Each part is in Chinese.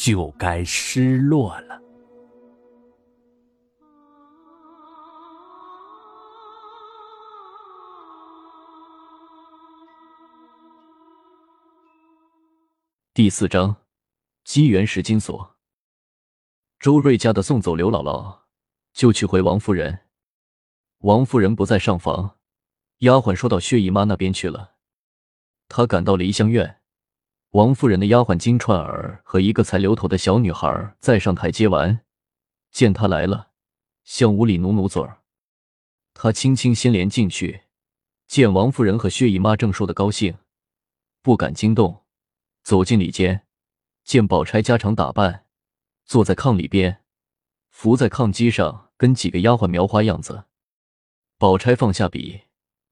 就该失落了。第四章，机缘石金锁。周瑞家的送走刘姥姥，就去回王夫人。王夫人不在上房，丫鬟说到薛姨妈那边去了。她赶到梨香院。王夫人的丫鬟金钏儿和一个才留头的小女孩在上台接完，见她来了，向屋里努努嘴儿。她轻轻先连进去，见王夫人和薛姨妈正说的高兴，不敢惊动，走进里间，见宝钗家常打扮，坐在炕里边，伏在炕基上跟几个丫鬟描花样子。宝钗放下笔，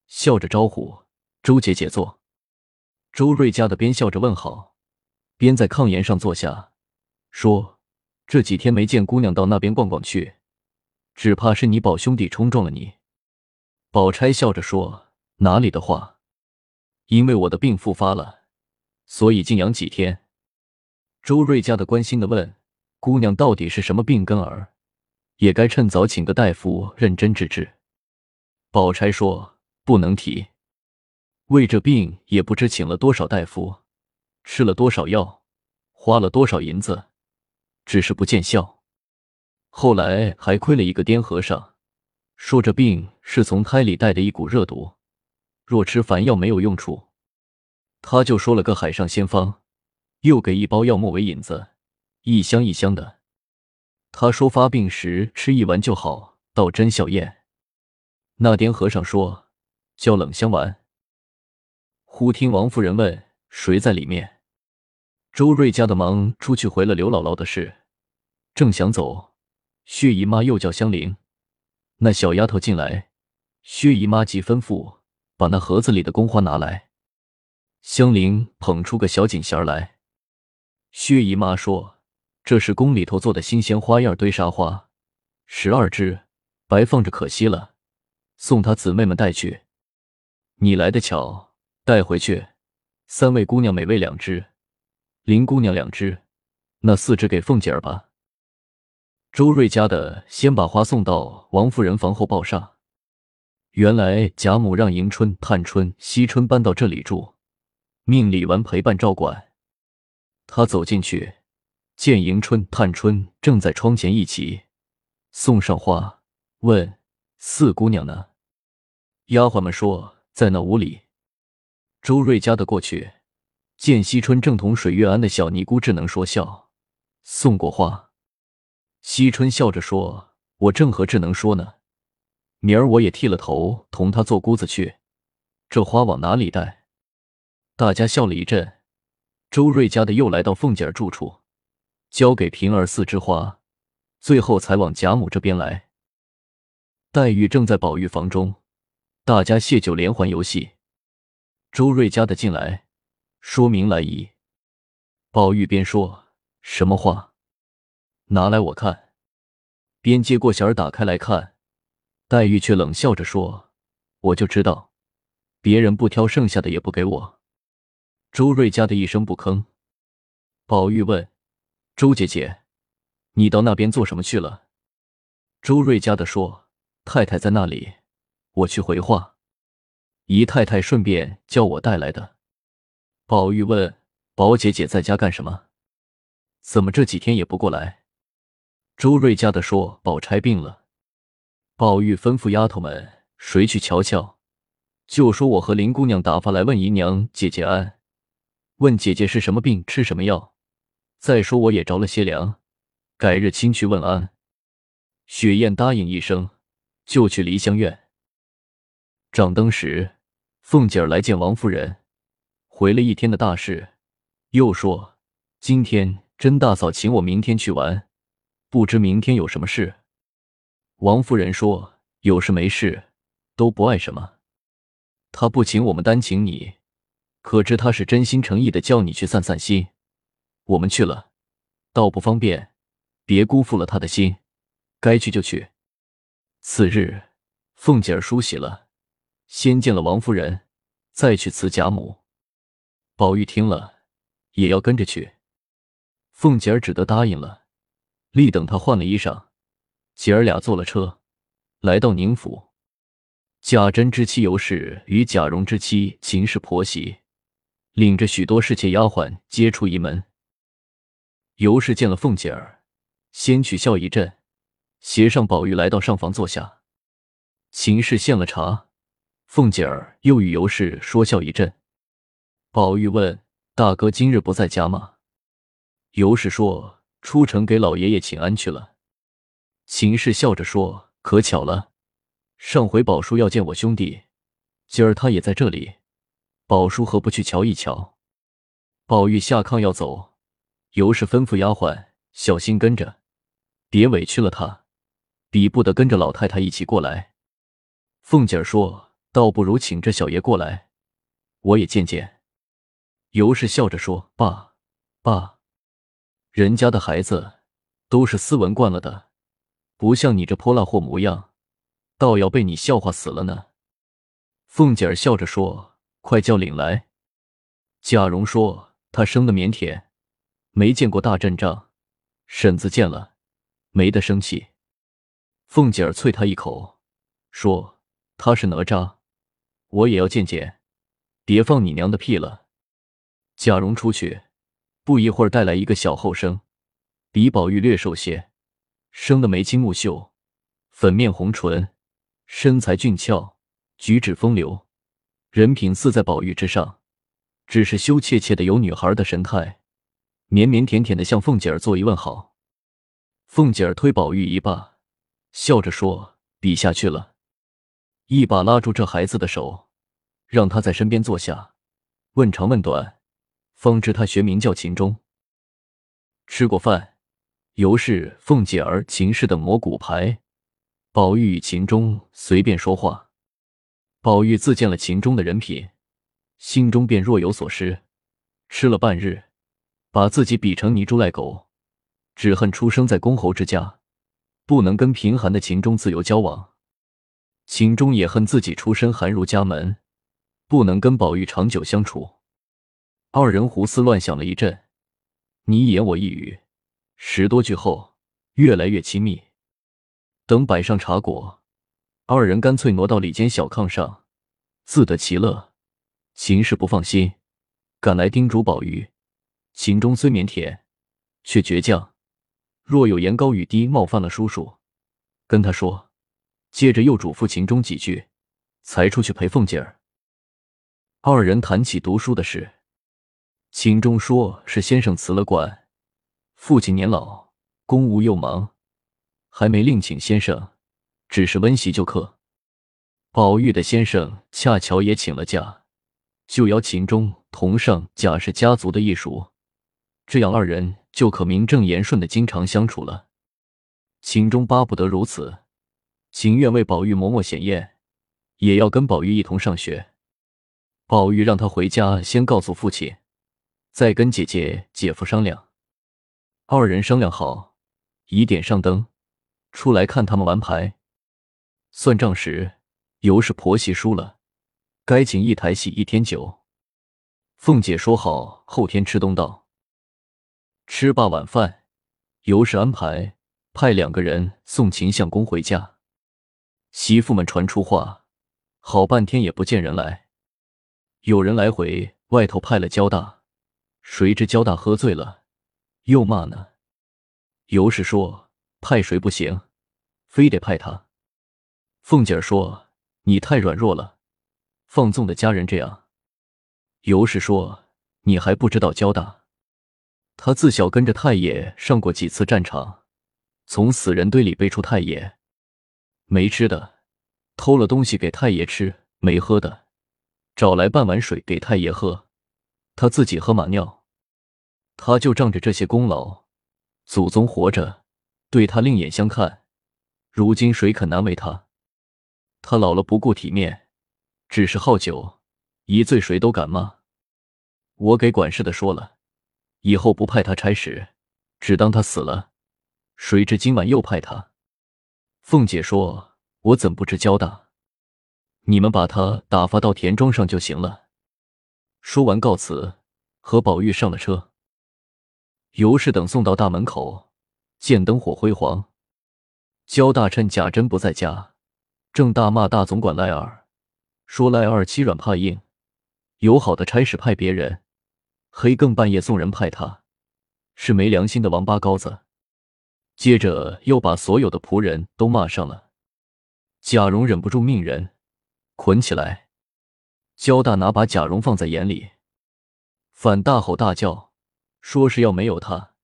笑着招呼周姐姐坐。周瑞家的边笑着问好，边在炕沿上坐下，说：“这几天没见姑娘到那边逛逛去，只怕是你宝兄弟冲撞了你。”宝钗笑着说：“哪里的话，因为我的病复发了，所以静养几天。”周瑞家的关心的问：“姑娘到底是什么病根儿？也该趁早请个大夫认真治治。”宝钗说：“不能提。”为这病也不知请了多少大夫，吃了多少药，花了多少银子，只是不见效。后来还亏了一个癫和尚，说这病是从胎里带的一股热毒，若吃凡药没有用处。他就说了个海上仙方，又给一包药末为引子，一箱一箱的。他说发病时吃一丸就好，倒真效验。那癫和尚说叫冷香丸。忽听王夫人问：“谁在里面？”周瑞家的忙出去回了刘姥姥的事，正想走，薛姨妈又叫香菱，那小丫头进来。薛姨妈即吩咐把那盒子里的宫花拿来。香菱捧出个小锦匣来。薛姨妈说：“这是宫里头做的新鲜花样堆沙花，十二只，白放着可惜了，送她姊妹们带去。你来的巧。”带回去，三位姑娘每位两只，林姑娘两只，那四只给凤姐儿吧。周瑞家的先把花送到王夫人房后报上。原来贾母让迎春、探春、惜春搬到这里住，命李纨陪伴照管。他走进去，见迎春、探春正在窗前一起送上花，问四姑娘呢？丫鬟们说在那屋里。周瑞家的过去，见惜春正同水月庵的小尼姑智能说笑，送过花。惜春笑着说：“我正和智能说呢，明儿我也剃了头，同他做姑子去。这花往哪里带？”大家笑了一阵。周瑞家的又来到凤姐儿住处，交给平儿四枝花，最后才往贾母这边来。黛玉正在宝玉房中，大家谢酒连环游戏。周瑞家的进来，说明来意。宝玉边说什么话，拿来我看。边接过匣儿打开来看，黛玉却冷笑着说：“我就知道，别人不挑剩下的也不给我。”周瑞家的一声不吭。宝玉问：“周姐姐，你到那边做什么去了？”周瑞家的说：“太太在那里，我去回话。”姨太太顺便叫我带来的。宝玉问：“宝姐姐在家干什么？怎么这几天也不过来？”周瑞家的说：“宝钗病了。”宝玉吩咐丫头们：“谁去瞧瞧？”就说：“我和林姑娘打发来问姨娘姐姐安，问姐姐是什么病，吃什么药。再说我也着了些凉，改日亲去问安。”雪雁答应一声，就去梨香院。掌灯时。凤姐儿来见王夫人，回了一天的大事，又说今天甄大嫂请我明天去玩，不知明天有什么事。王夫人说：“有事没事都不碍什么。她不请我们，单请你，可知她是真心诚意的叫你去散散心。我们去了，倒不方便，别辜负了他的心。该去就去。”次日，凤姐儿梳洗了，先见了王夫人，再去辞贾母。宝玉听了，也要跟着去。凤姐儿只得答应了，立等她换了衣裳，姐儿俩坐了车，来到宁府。贾珍之妻尤氏与贾蓉之妻秦氏婆媳，领着许多侍妾丫鬟接出一门。尤氏见了凤姐儿，先取笑一阵，携上宝玉来到上房坐下。秦氏献了茶，凤姐儿又与尤氏说笑一阵。宝玉问：“大哥今日不在家吗？”尤氏说：“出城给老爷爷请安去了。”秦氏笑着说：“可巧了，上回宝叔要见我兄弟，今儿他也在这里，宝叔何不去瞧一瞧？”宝玉下炕要走，尤氏吩咐丫鬟小心跟着，别委屈了他，比不得跟着老太太一起过来。凤姐儿说：“倒不如请这小爷过来，我也见见。”尤氏笑着说：“爸，爸。”人家的孩子都是斯文惯了的，不像你这泼辣货模样，倒要被你笑话死了呢。凤姐儿笑着说：“快叫领来。”贾蓉说：“他生的腼腆，没见过大阵仗，婶子见了没得生气。”凤姐儿啐他一口，说：“他是哪吒，我也要见见，别放你娘的屁了。”贾蓉出去。不一会儿，带来一个小后生，比宝玉略瘦些，生的眉清目秀，粉面红唇，身材俊俏，举止风流，人品似在宝玉之上，只是羞怯怯的有女孩的神态，腼腼腆腆的向凤姐儿作一问好。凤姐儿推宝玉一把，笑着说：“比下去了。”一把拉住这孩子的手，让他在身边坐下，问长问短。方知他学名叫秦钟。吃过饭，尤氏、凤姐儿、秦氏等磨骨牌，宝玉与秦钟随便说话。宝玉自见了秦钟的人品，心中便若有所失。吃了半日，把自己比成泥猪赖狗，只恨出生在公侯之家，不能跟贫寒的秦钟自由交往。秦钟也恨自己出身寒儒家门，不能跟宝玉长久相处。二人胡思乱想了一阵，你一言我一语，十多句后，越来越亲密。等摆上茶果，二人干脆挪到里间小炕上，自得其乐。秦氏不放心，赶来叮嘱宝玉：秦钟虽腼腆，却倔强，若有言高语低冒犯了叔叔，跟他说。接着又嘱咐秦钟几句，才出去陪凤姐儿。二人谈起读书的事。秦钟说是先生辞了官，父亲年老，公务又忙，还没另请先生，只是温习就课。宝玉的先生恰巧也请了假，就邀秦钟同上贾氏家族的艺术，这样二人就可名正言顺的经常相处了。秦钟巴不得如此，情愿为宝玉磨墨显艳，也要跟宝玉一同上学。宝玉让他回家先告诉父亲。再跟姐姐、姐夫商量，二人商量好，已点上灯，出来看他们玩牌。算账时，尤氏婆媳输了，该请一台戏一天酒。凤姐说好后天吃东道。吃罢晚饭，尤氏安排派两个人送秦相公回家。媳妇们传出话，好半天也不见人来。有人来回外头派了焦大。谁知焦大喝醉了，又骂呢。尤氏说：“派谁不行，非得派他。”凤姐儿说：“你太软弱了，放纵的家人这样。”尤氏说：“你还不知道焦大，他自小跟着太爷上过几次战场，从死人堆里背出太爷，没吃的，偷了东西给太爷吃；没喝的，找来半碗水给太爷喝，他自己喝马尿。”他就仗着这些功劳，祖宗活着对他另眼相看，如今谁肯难为他？他老了不顾体面，只是好酒，一醉谁都敢骂。我给管事的说了，以后不派他差使，只当他死了。谁知今晚又派他。凤姐说：“我怎不知交大？你们把他打发到田庄上就行了。”说完告辞，和宝玉上了车。尤氏等送到大门口，见灯火辉煌，焦大趁贾珍不在家，正大骂大总管赖二，说赖二欺软怕硬，有好的差使派别人，黑更半夜送人派他，是没良心的王八羔子。接着又把所有的仆人都骂上了。贾蓉忍不住命人捆起来。焦大拿把贾蓉放在眼里，反大吼大叫，说是要没有他，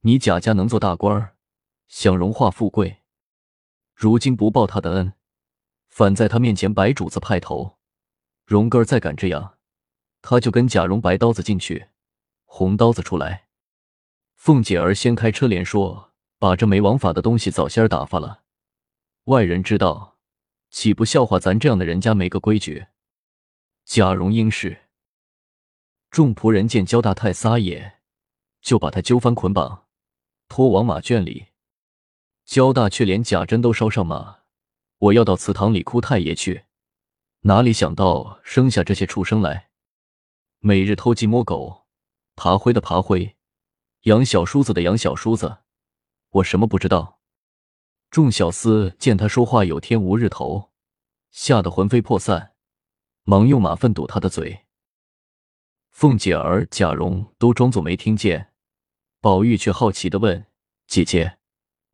你贾家能做大官儿，享荣华富贵。如今不报他的恩，反在他面前摆主子派头。荣哥儿再敢这样，他就跟贾蓉白刀子进去，红刀子出来。凤姐儿掀开车帘说。把这没王法的东西早先打发了，外人知道，岂不笑话咱这样的人家没个规矩？贾蓉应是。众仆人见焦大太撒野，就把他揪翻捆绑，拖往马圈里。焦大却连贾珍都捎上马，我要到祠堂里哭太爷去。哪里想到生下这些畜生来，每日偷鸡摸狗，爬灰的爬灰，养小叔子的养小叔子。我什么不知道？众小厮见他说话有天无日头，吓得魂飞魄散，忙用马粪堵他的嘴。凤姐儿、贾蓉都装作没听见，宝玉却好奇的问：“姐姐，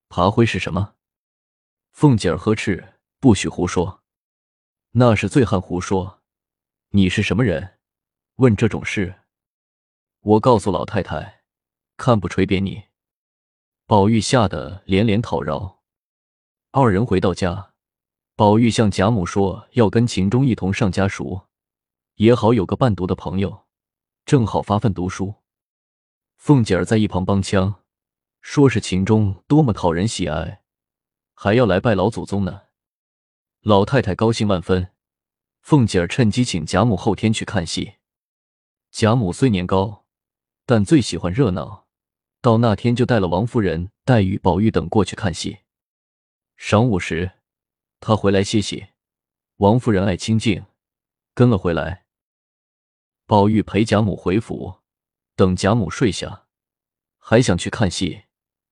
爬灰是什么？”凤姐儿呵斥：“不许胡说，那是醉汉胡说。你是什么人？问这种事？我告诉老太太，看不锤扁你。”宝玉吓得连连讨饶。二人回到家，宝玉向贾母说要跟秦钟一同上家塾，也好有个伴读的朋友，正好发奋读书。凤姐儿在一旁帮腔，说是秦钟多么讨人喜爱，还要来拜老祖宗呢。老太太高兴万分，凤姐儿趁机请贾母后天去看戏。贾母虽年高，但最喜欢热闹。到那天就带了王夫人、黛玉、宝玉等过去看戏。晌午时，他回来歇息，王夫人爱清静，跟了回来。宝玉陪贾母回府，等贾母睡下，还想去看戏，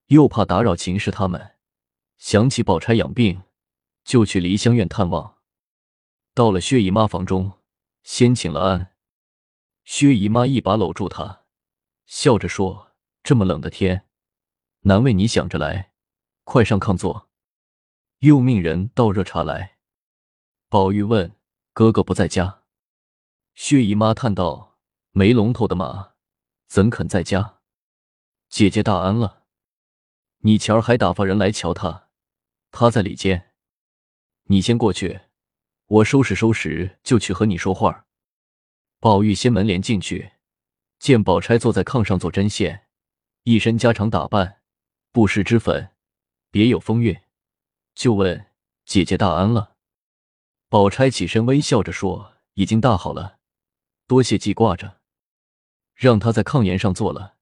又怕打扰秦氏他们，想起宝钗养病，就去梨香院探望。到了薛姨妈房中，先请了安。薛姨妈一把搂住他，笑着说。这么冷的天，难为你想着来，快上炕坐。又命人倒热茶来。宝玉问：“哥哥不在家？”薛姨妈叹道：“没龙头的马，怎肯在家？”姐姐大安了。你前儿还打发人来瞧他，他在里间。你先过去，我收拾收拾就去和你说话。宝玉掀门帘进去，见宝钗坐在炕上做针线。一身家常打扮，不施脂粉，别有风韵，就问姐姐大安了。宝钗起身微笑着说：“已经大好了，多谢记挂着。”让他在炕沿上坐了，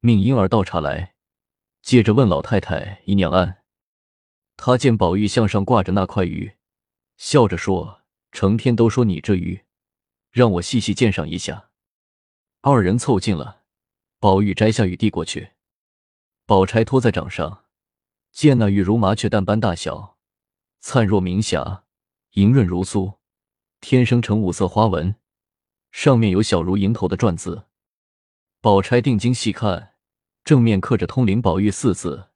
命婴儿倒茶来，接着问老太太姨娘安。他见宝玉项上挂着那块鱼，笑着说：“成天都说你这鱼，让我细细鉴赏一下。”二人凑近了。宝玉摘下玉递过去，宝钗托在掌上，见那玉如麻雀蛋般大小，灿若明霞，莹润如酥，天生成五色花纹，上面有小如蝇头的篆字。宝钗定睛细看，正面刻着“通灵宝玉”四字，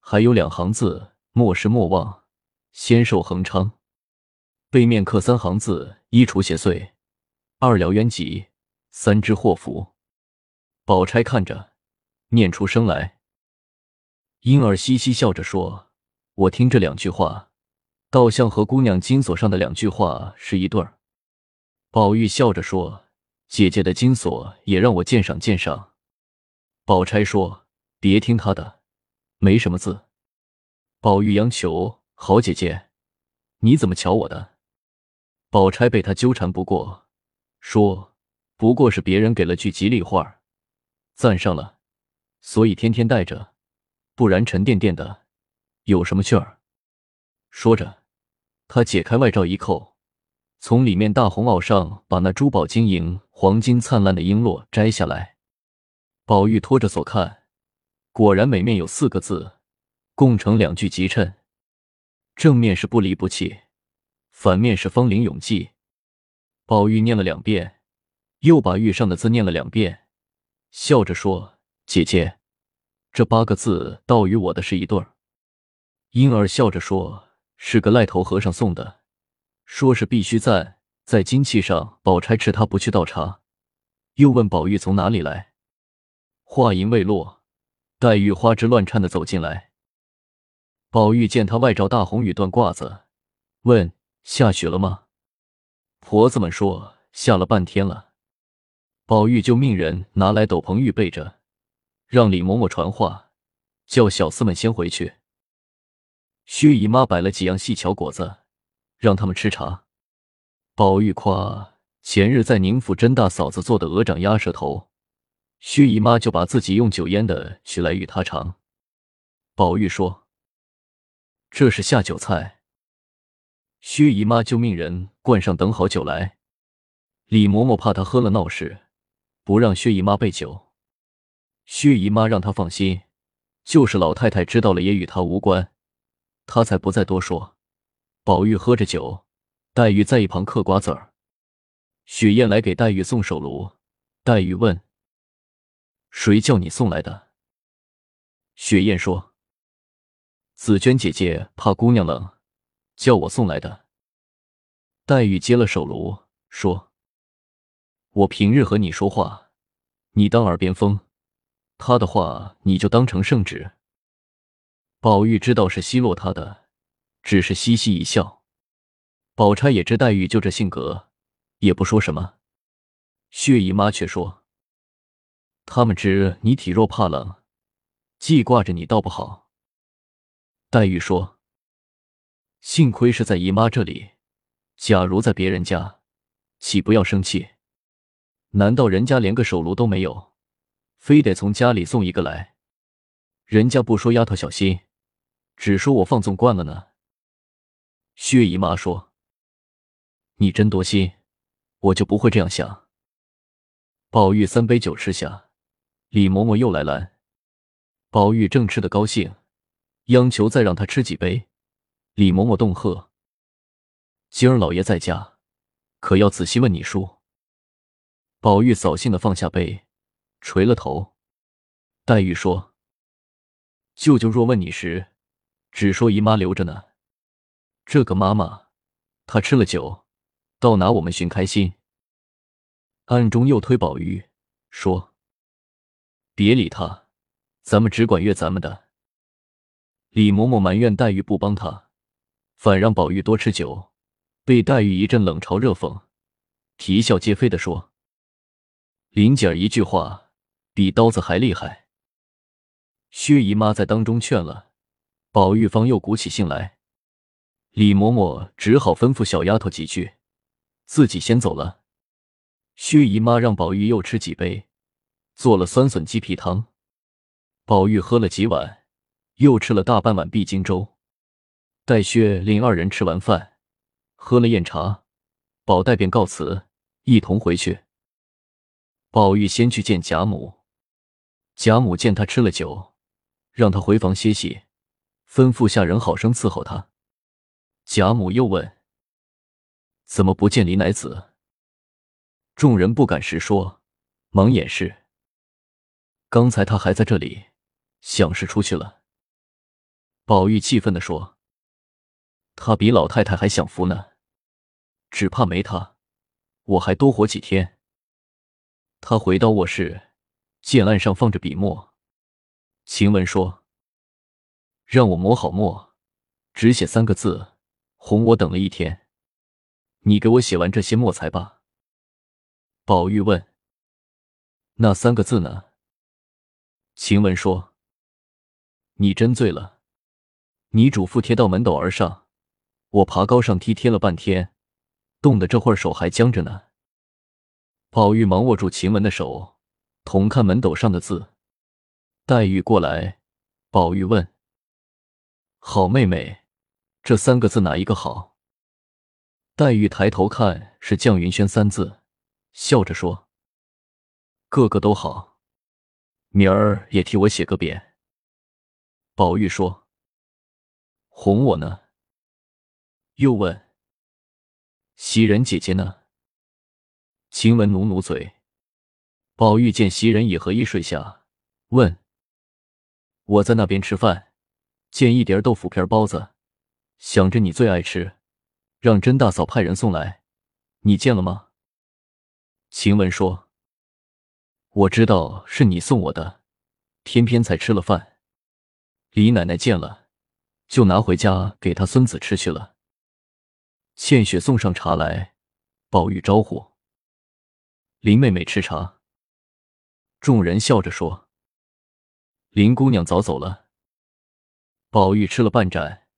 还有两行字：“莫失莫忘，仙寿恒昌”。背面刻三行字：“一除邪祟，二疗冤疾，三知祸福。”宝钗看着，念出声来。婴儿嘻嘻笑着说：“我听这两句话，倒像和姑娘金锁上的两句话是一对儿。”宝玉笑着说：“姐姐的金锁也让我鉴赏鉴赏。”宝钗说：“别听他的，没什么字。”宝玉央求：“好姐姐，你怎么瞧我的？”宝钗被他纠缠不过，说：“不过是别人给了句吉利话，赞上了，所以天天带着，不然沉甸甸的，有什么趣儿？”说着，他解开外罩一扣，从里面大红袄上把那珠宝晶莹、黄金灿烂的璎珞摘下来。宝玉托着所看，果然每面有四个字，共成两句集衬。正面是不离不弃，反面是芳龄永继。宝玉念了两遍，又把玉上的字念了两遍，笑着说：“姐姐，这八个字倒与我的是一对儿。”婴儿笑着说：“是个癞头和尚送的，说是必须赞在金器上。”宝钗斥他不去倒茶，又问宝玉从哪里来。话音未落，黛玉花枝乱颤的走进来。宝玉见她外罩大红羽缎褂子，问：“下雪了吗？”婆子们说：“下了半天了。”宝玉就命人拿来斗篷预备着，让李嬷嬷传话，叫小厮们先回去。薛姨妈摆了几样细巧果子，让他们吃茶。宝玉夸前日在宁府甄大嫂子做的鹅掌鸭舌头。薛姨妈就把自己用酒腌的取来与他尝。宝玉说：“这是下酒菜。”薛姨妈就命人灌上等好酒来。李嬷嬷怕他喝了闹事，不让薛姨妈备酒。薛姨妈让她放心，就是老太太知道了也与她无关，她才不再多说。宝玉喝着酒，黛玉在一旁嗑瓜子儿。雪雁来给黛玉送手炉，黛玉问。谁叫你送来的？雪雁说：“紫娟姐姐怕姑娘冷，叫我送来的。”黛玉接了手炉，说：“我平日和你说话，你当耳边风；他的话，你就当成圣旨。”宝玉知道是奚落他的，只是嘻嘻一笑。宝钗也知黛玉就这性格，也不说什么。薛姨妈却说。他们知你体弱怕冷，记挂着你倒不好。黛玉说：“幸亏是在姨妈这里，假如在别人家，岂不要生气？难道人家连个手炉都没有，非得从家里送一个来？人家不说丫头小心，只说我放纵惯了呢。”薛姨妈说：“你真多心，我就不会这样想。”宝玉三杯酒吃下。李嬷嬷又来拦，宝玉正吃得高兴，央求再让他吃几杯。李嬷嬷动喝：“今儿老爷在家，可要仔细问你叔。”宝玉扫兴的放下杯，垂了头。黛玉说：“舅舅若问你时，只说姨妈留着呢。这个妈妈，她吃了酒，倒拿我们寻开心。”暗中又推宝玉说。别理他，咱们只管约咱们的。李嬷嬷埋怨黛玉不帮她，反让宝玉多吃酒，被黛玉一阵冷嘲热讽，啼笑皆非的说：“林姐儿一句话，比刀子还厉害。”薛姨妈在当中劝了，宝玉方又鼓起兴来。李嬷嬷只好吩咐小丫头几句，自己先走了。薛姨妈让宝玉又吃几杯。做了酸笋鸡皮汤，宝玉喝了几碗，又吃了大半碗碧金粥。待薛令二人吃完饭，喝了宴茶，宝黛便告辞，一同回去。宝玉先去见贾母，贾母见他吃了酒，让他回房歇息，吩咐下人好生伺候他。贾母又问：“怎么不见李奶子？”众人不敢实说，忙掩饰。刚才他还在这里，想是出去了。宝玉气愤的说：“他比老太太还享福呢，只怕没他，我还多活几天。”他回到卧室，见案上放着笔墨。晴雯说：“让我磨好墨，只写三个字，哄我等了一天。你给我写完这些墨才罢。”宝玉问：“那三个字呢？”晴雯说：“你真醉了。你嘱咐贴到门斗而上，我爬高上梯贴了半天，冻得这会儿手还僵着呢。”宝玉忙握住晴雯的手，同看门斗上的字。黛玉过来，宝玉问：“好妹妹，这三个字哪一个好？”黛玉抬头看是“绛云轩”三字，笑着说：“个个都好，明儿也替我写个匾。”宝玉说：“哄我呢。”又问：“袭人姐姐呢？”晴雯努努嘴。宝玉见袭人已合衣睡下，问：“我在那边吃饭，见一碟豆腐皮包子，想着你最爱吃。”让甄大嫂派人送来，你见了吗？晴雯说：“我知道是你送我的，偏偏才吃了饭。李奶奶见了，就拿回家给她孙子吃去了。”倩雪送上茶来，宝玉招呼林妹妹吃茶。众人笑着说：“林姑娘早走了。”宝玉吃了半盏，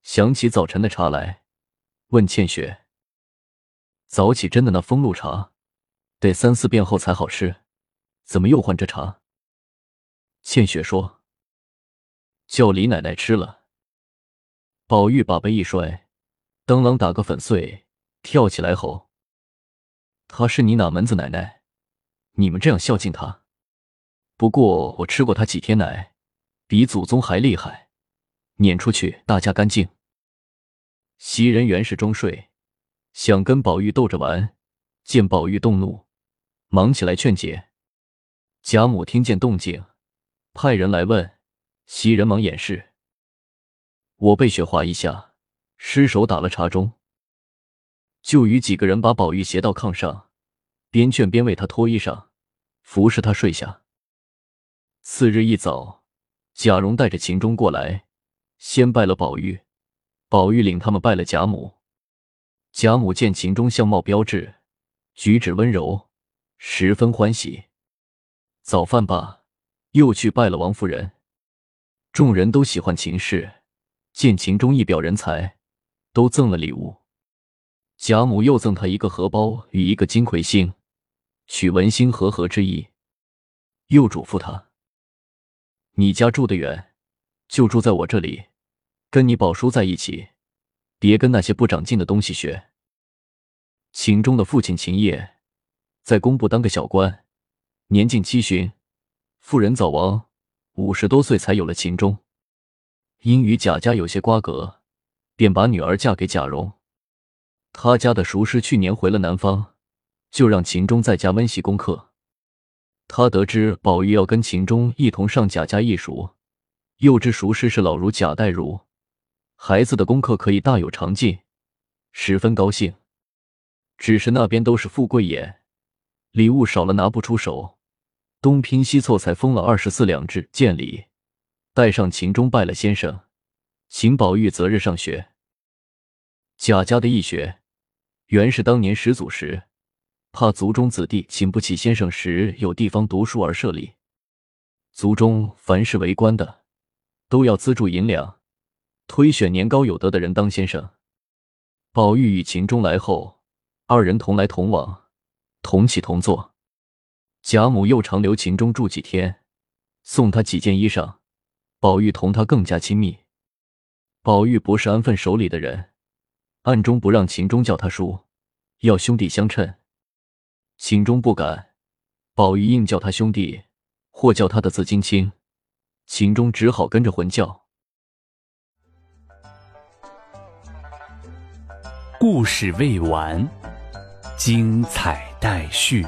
想起早晨的茶来。问倩雪：“早起真的那风露茶，得三四遍后才好吃，怎么又换这茶？”倩雪说：“叫李奶奶吃了。”宝玉把杯一摔，当啷打个粉碎，跳起来吼：“她是你哪门子奶奶？你们这样孝敬她？不过我吃过她几天奶，比祖宗还厉害，撵出去，大家干净。”袭人原是装睡，想跟宝玉逗着玩，见宝玉动怒，忙起来劝解。贾母听见动静，派人来问，袭人忙掩饰。我被雪滑一下，失手打了茶盅，就与几个人把宝玉携到炕上，边劝边为他脱衣裳，服侍他睡下。次日一早，贾蓉带着秦钟过来，先拜了宝玉。宝玉领他们拜了贾母，贾母见秦钟相貌标致，举止温柔，十分欢喜。早饭罢，又去拜了王夫人。众人都喜欢秦氏，见秦钟一表人才，都赠了礼物。贾母又赠他一个荷包与一个金魁星，取文心和合之意。又嘱咐他：“你家住得远，就住在我这里。”跟你宝叔在一起，别跟那些不长进的东西学。秦钟的父亲秦业在工部当个小官，年近七旬，妇人早亡，五十多岁才有了秦钟。因与贾家有些瓜葛，便把女儿嫁给贾蓉。他家的熟师去年回了南方，就让秦钟在家温习功课。他得知宝玉要跟秦钟一同上贾家艺塾，又知熟师是老儒贾代儒。孩子的功课可以大有长进，十分高兴。只是那边都是富贵眼，礼物少了拿不出手，东拼西凑才封了二十四两制见礼，带上秦钟拜了先生，请宝玉择日上学。贾家的义学，原是当年始祖时，怕族中子弟请不起先生时有地方读书而设立。族中凡是为官的，都要资助银两。推选年高有德的人当先生。宝玉与秦钟来后，二人同来同往，同起同坐。贾母又常留秦钟住几天，送他几件衣裳。宝玉同他更加亲密。宝玉不是安分守礼的人，暗中不让秦钟叫他叔，要兄弟相称。秦钟不敢，宝玉硬叫他兄弟，或叫他的字金清，秦钟只好跟着混叫。故事未完，精彩待续。